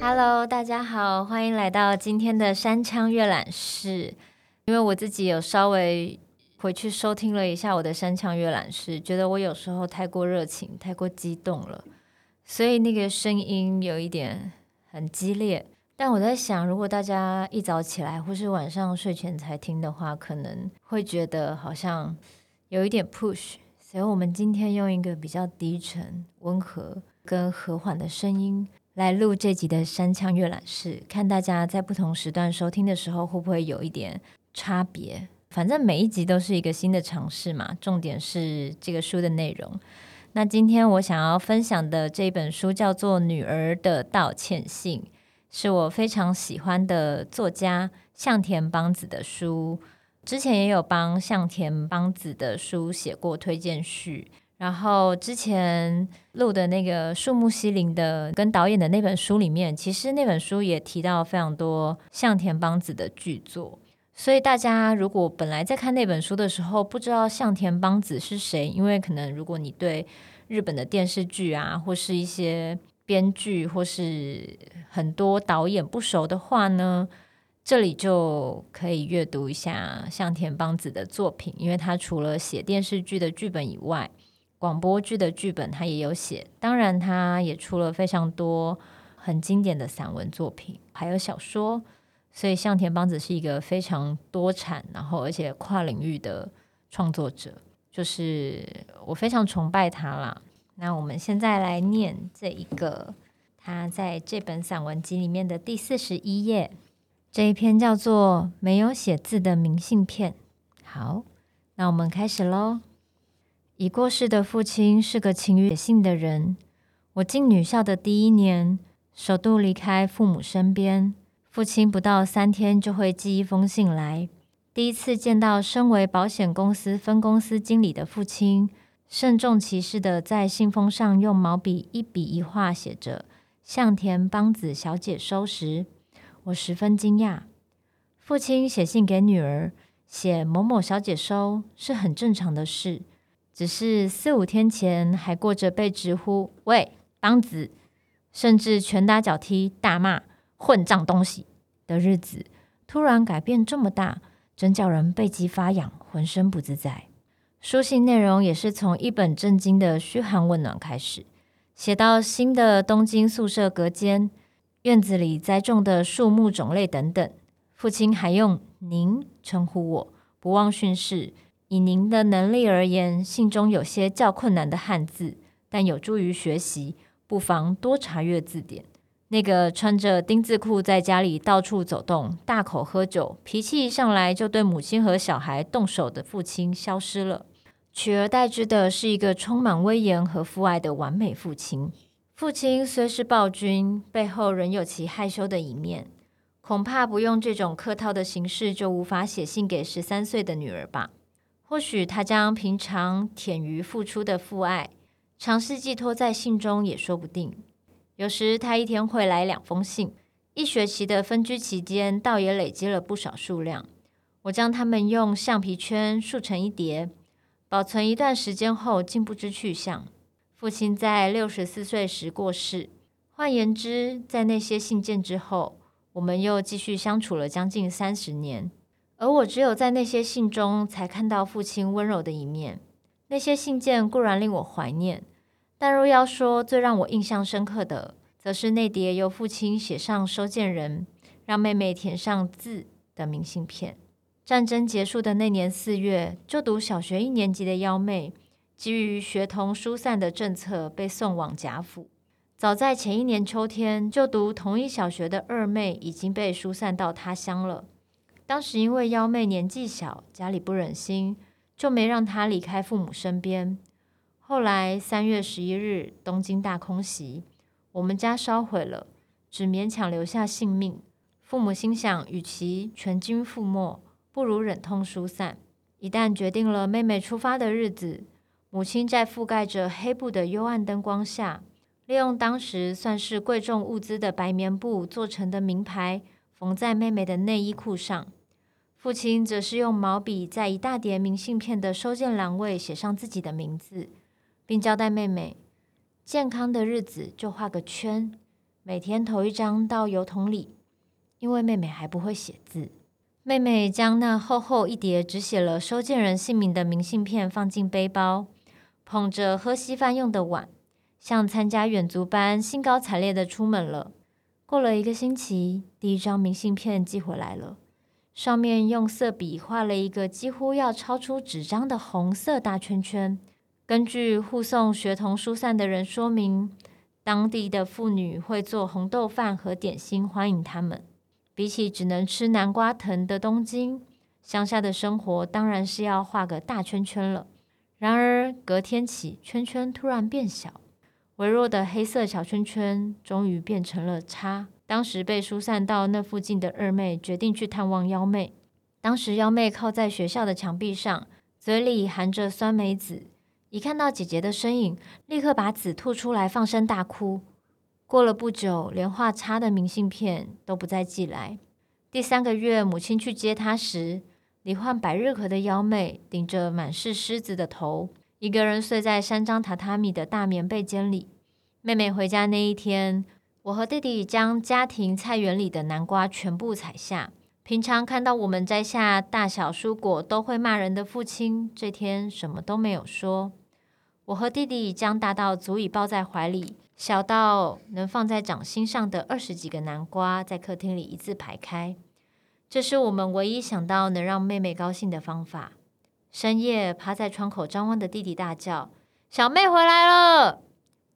Hello，大家好，欢迎来到今天的山枪阅览室。因为我自己有稍微回去收听了一下我的山枪阅览室，觉得我有时候太过热情、太过激动了，所以那个声音有一点很激烈。但我在想，如果大家一早起来或是晚上睡前才听的话，可能会觉得好像有一点 push。所以，我们今天用一个比较低沉、温和跟和缓的声音来录这集的山羌阅览室，看大家在不同时段收听的时候会不会有一点差别。反正每一集都是一个新的尝试嘛，重点是这个书的内容。那今天我想要分享的这本书叫做《女儿的道歉信》。是我非常喜欢的作家向田邦子的书，之前也有帮向田邦子的书写过推荐序，然后之前录的那个树木希林的跟导演的那本书里面，其实那本书也提到非常多向田邦子的剧作，所以大家如果本来在看那本书的时候不知道向田邦子是谁，因为可能如果你对日本的电视剧啊或是一些编剧或是很多导演不熟的话呢，这里就可以阅读一下向田邦子的作品，因为他除了写电视剧的剧本以外，广播剧的剧本他也有写。当然，他也出了非常多很经典的散文作品，还有小说。所以，向田邦子是一个非常多产，然后而且跨领域的创作者，就是我非常崇拜他啦。那我们现在来念这一个，他在这本散文集里面的第四十一页，这一篇叫做《没有写字的明信片》。好，那我们开始喽。已过世的父亲是个勤于写信的人。我进女校的第一年，首度离开父母身边，父亲不到三天就会寄一封信来。第一次见到身为保险公司分公司经理的父亲。慎重其事的在信封上用毛笔一笔一画写着“向田邦子小姐收”时，我十分惊讶。父亲写信给女儿，写“某某小姐收”是很正常的事，只是四五天前还过着被直呼“喂，邦子”，甚至拳打脚踢、大骂“混账东西”的日子，突然改变这么大，真叫人背脊发痒，浑身不自在。书信内容也是从一本正经的嘘寒问暖开始，写到新的东京宿舍隔间、院子里栽种的树木种类等等。父亲还用“您”称呼我，不忘训示：以您的能力而言，信中有些较困难的汉字，但有助于学习，不妨多查阅字典。那个穿着丁字裤在家里到处走动、大口喝酒、脾气一上来就对母亲和小孩动手的父亲消失了。取而代之的是一个充满威严和父爱的完美父亲。父亲虽是暴君，背后仍有其害羞的一面。恐怕不用这种客套的形式，就无法写信给十三岁的女儿吧？或许他将平常舔于付出的父爱，尝试寄托在信中也说不定。有时他一天会来两封信，一学期的分居期间，倒也累积了不少数量。我将它们用橡皮圈竖成一叠。保存一段时间后，竟不知去向。父亲在六十四岁时过世。换言之，在那些信件之后，我们又继续相处了将近三十年。而我只有在那些信中，才看到父亲温柔的一面。那些信件固然令我怀念，但若要说最让我印象深刻的，则是那叠由父亲写上收件人，让妹妹填上字的明信片。战争结束的那年四月，就读小学一年级的幺妹，基于学童疏散的政策，被送往甲府。早在前一年秋天，就读同一小学的二妹已经被疏散到他乡了。当时因为幺妹年纪小，家里不忍心，就没让她离开父母身边。后来三月十一日，东京大空袭，我们家烧毁了，只勉强留下性命。父母心想，与其全军覆没。不如忍痛疏散。一旦决定了妹妹出发的日子，母亲在覆盖着黑布的幽暗灯光下，利用当时算是贵重物资的白棉布做成的名牌，缝在妹妹的内衣裤上。父亲则是用毛笔在一大叠明信片的收件栏位写上自己的名字，并交代妹妹：健康的日子就画个圈，每天投一张到邮筒里。因为妹妹还不会写字。妹妹将那厚厚一叠只写了收件人姓名的明信片放进背包，捧着喝稀饭用的碗，像参加远足般兴高采烈地出门了。过了一个星期，第一张明信片寄回来了，上面用色笔画了一个几乎要超出纸张的红色大圈圈。根据护送学童疏散的人说明，当地的妇女会做红豆饭和点心欢迎他们。比起只能吃南瓜藤的东京，乡下的生活当然是要画个大圈圈了。然而隔天起，圈圈突然变小，微弱的黑色小圈圈终于变成了叉。当时被疏散到那附近的二妹决定去探望幺妹。当时幺妹靠在学校的墙壁上，嘴里含着酸梅子，一看到姐姐的身影，立刻把纸吐出来，放声大哭。过了不久，连画叉的明信片都不再寄来。第三个月，母亲去接她时，罹患百日咳的幺妹顶着满是虱子的头，一个人睡在三张榻榻米的大棉被间里。妹妹回家那一天，我和弟弟将家庭菜园里的南瓜全部采下。平常看到我们摘下大小蔬果都会骂人的父亲，这天什么都没有说。我和弟弟将大到足以抱在怀里。小到能放在掌心上的二十几个南瓜，在客厅里一字排开。这是我们唯一想到能让妹妹高兴的方法。深夜趴在窗口张望的弟弟大叫：“小妹回来了！”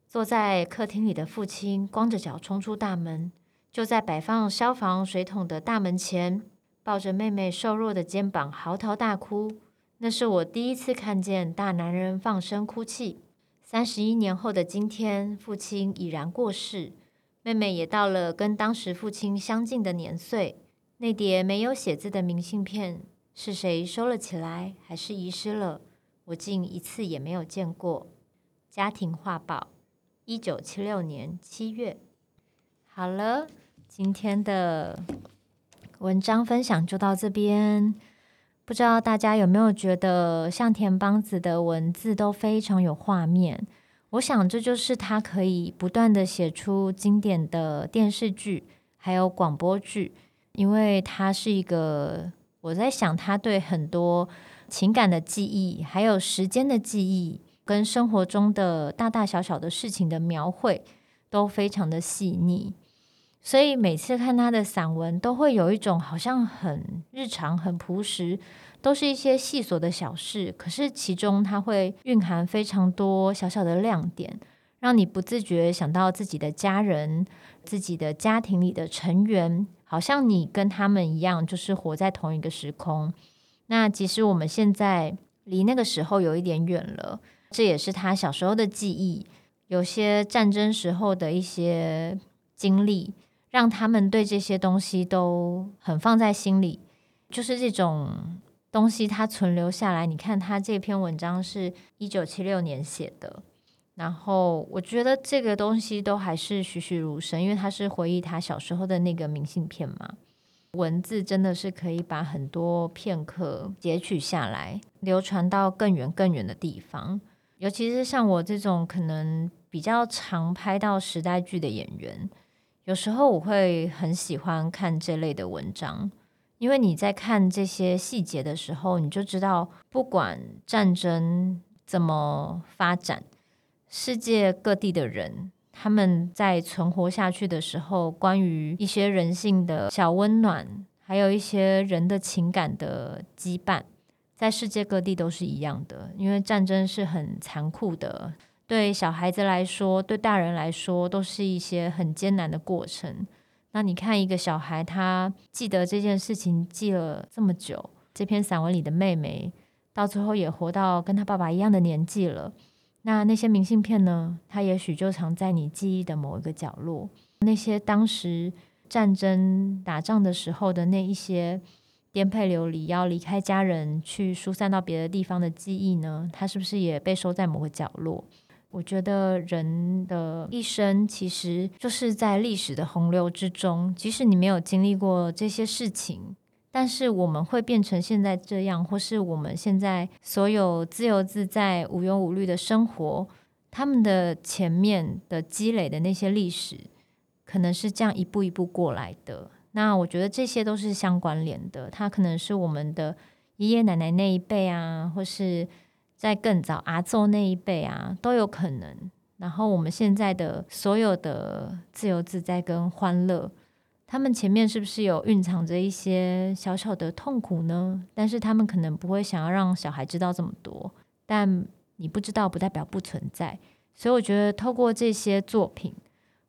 坐在客厅里的父亲光着脚冲出大门，就在摆放消防水桶的大门前，抱着妹妹瘦弱的肩膀嚎啕大哭。那是我第一次看见大男人放声哭泣。三十一年后的今天，父亲已然过世，妹妹也到了跟当时父亲相近的年岁。那叠没有写字的明信片，是谁收了起来，还是遗失了？我竟一次也没有见过。家庭画报，一九七六年七月。好了，今天的文章分享就到这边。不知道大家有没有觉得向田邦子的文字都非常有画面？我想这就是他可以不断的写出经典的电视剧，还有广播剧，因为他是一个，我在想他对很多情感的记忆，还有时间的记忆，跟生活中的大大小小的事情的描绘，都非常的细腻。所以每次看他的散文，都会有一种好像很日常、很朴实，都是一些细琐的小事。可是其中他会蕴含非常多小小的亮点，让你不自觉想到自己的家人、自己的家庭里的成员，好像你跟他们一样，就是活在同一个时空。那即使我们现在离那个时候有一点远了，这也是他小时候的记忆，有些战争时候的一些经历。让他们对这些东西都很放在心里，就是这种东西它存留下来。你看他这篇文章是一九七六年写的，然后我觉得这个东西都还是栩栩如生，因为他是回忆他小时候的那个明信片嘛。文字真的是可以把很多片刻截取下来，流传到更远更远的地方。尤其是像我这种可能比较常拍到时代剧的演员。有时候我会很喜欢看这类的文章，因为你在看这些细节的时候，你就知道，不管战争怎么发展，世界各地的人他们在存活下去的时候，关于一些人性的小温暖，还有一些人的情感的羁绊，在世界各地都是一样的，因为战争是很残酷的。对小孩子来说，对大人来说，都是一些很艰难的过程。那你看，一个小孩他记得这件事情记了这么久，这篇散文里的妹妹到最后也活到跟他爸爸一样的年纪了。那那些明信片呢？他也许就藏在你记忆的某一个角落。那些当时战争打仗的时候的那一些颠沛流离，要离开家人去疏散到别的地方的记忆呢？他是不是也被收在某个角落？我觉得人的一生其实就是在历史的洪流之中，即使你没有经历过这些事情，但是我们会变成现在这样，或是我们现在所有自由自在、无忧无虑的生活，他们的前面的积累的那些历史，可能是这样一步一步过来的。那我觉得这些都是相关联的，它可能是我们的爷爷奶奶那一辈啊，或是在更早阿祖那一辈啊，都有可能。然后我们现在的所有的自由自在跟欢乐，他们前面是不是有蕴藏着一些小小的痛苦呢？但是他们可能不会想要让小孩知道这么多。但你不知道，不代表不存在。所以我觉得透过这些作品。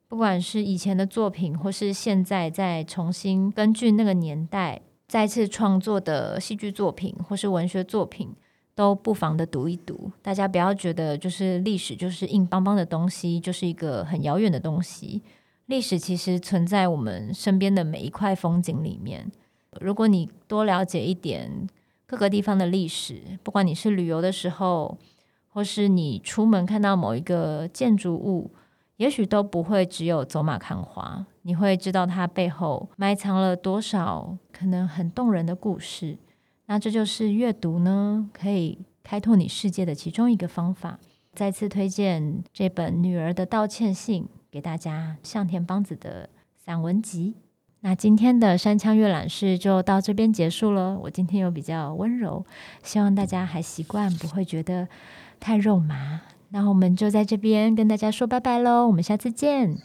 不管是以前的作品，或是现在再重新根据那个年代再次创作的戏剧作品，或是文学作品，都不妨的读一读。大家不要觉得就是历史就是硬邦邦的东西，就是一个很遥远的东西。历史其实存在我们身边的每一块风景里面。如果你多了解一点各个地方的历史，不管你是旅游的时候，或是你出门看到某一个建筑物。也许都不会只有走马看花，你会知道它背后埋藏了多少可能很动人的故事。那这就是阅读呢，可以开拓你世界的其中一个方法。再次推荐这本《女儿的道歉信》给大家，向田邦子的散文集。那今天的山羌阅览室就到这边结束了。我今天又比较温柔，希望大家还习惯，不会觉得太肉麻。那我们就在这边跟大家说拜拜喽，我们下次见。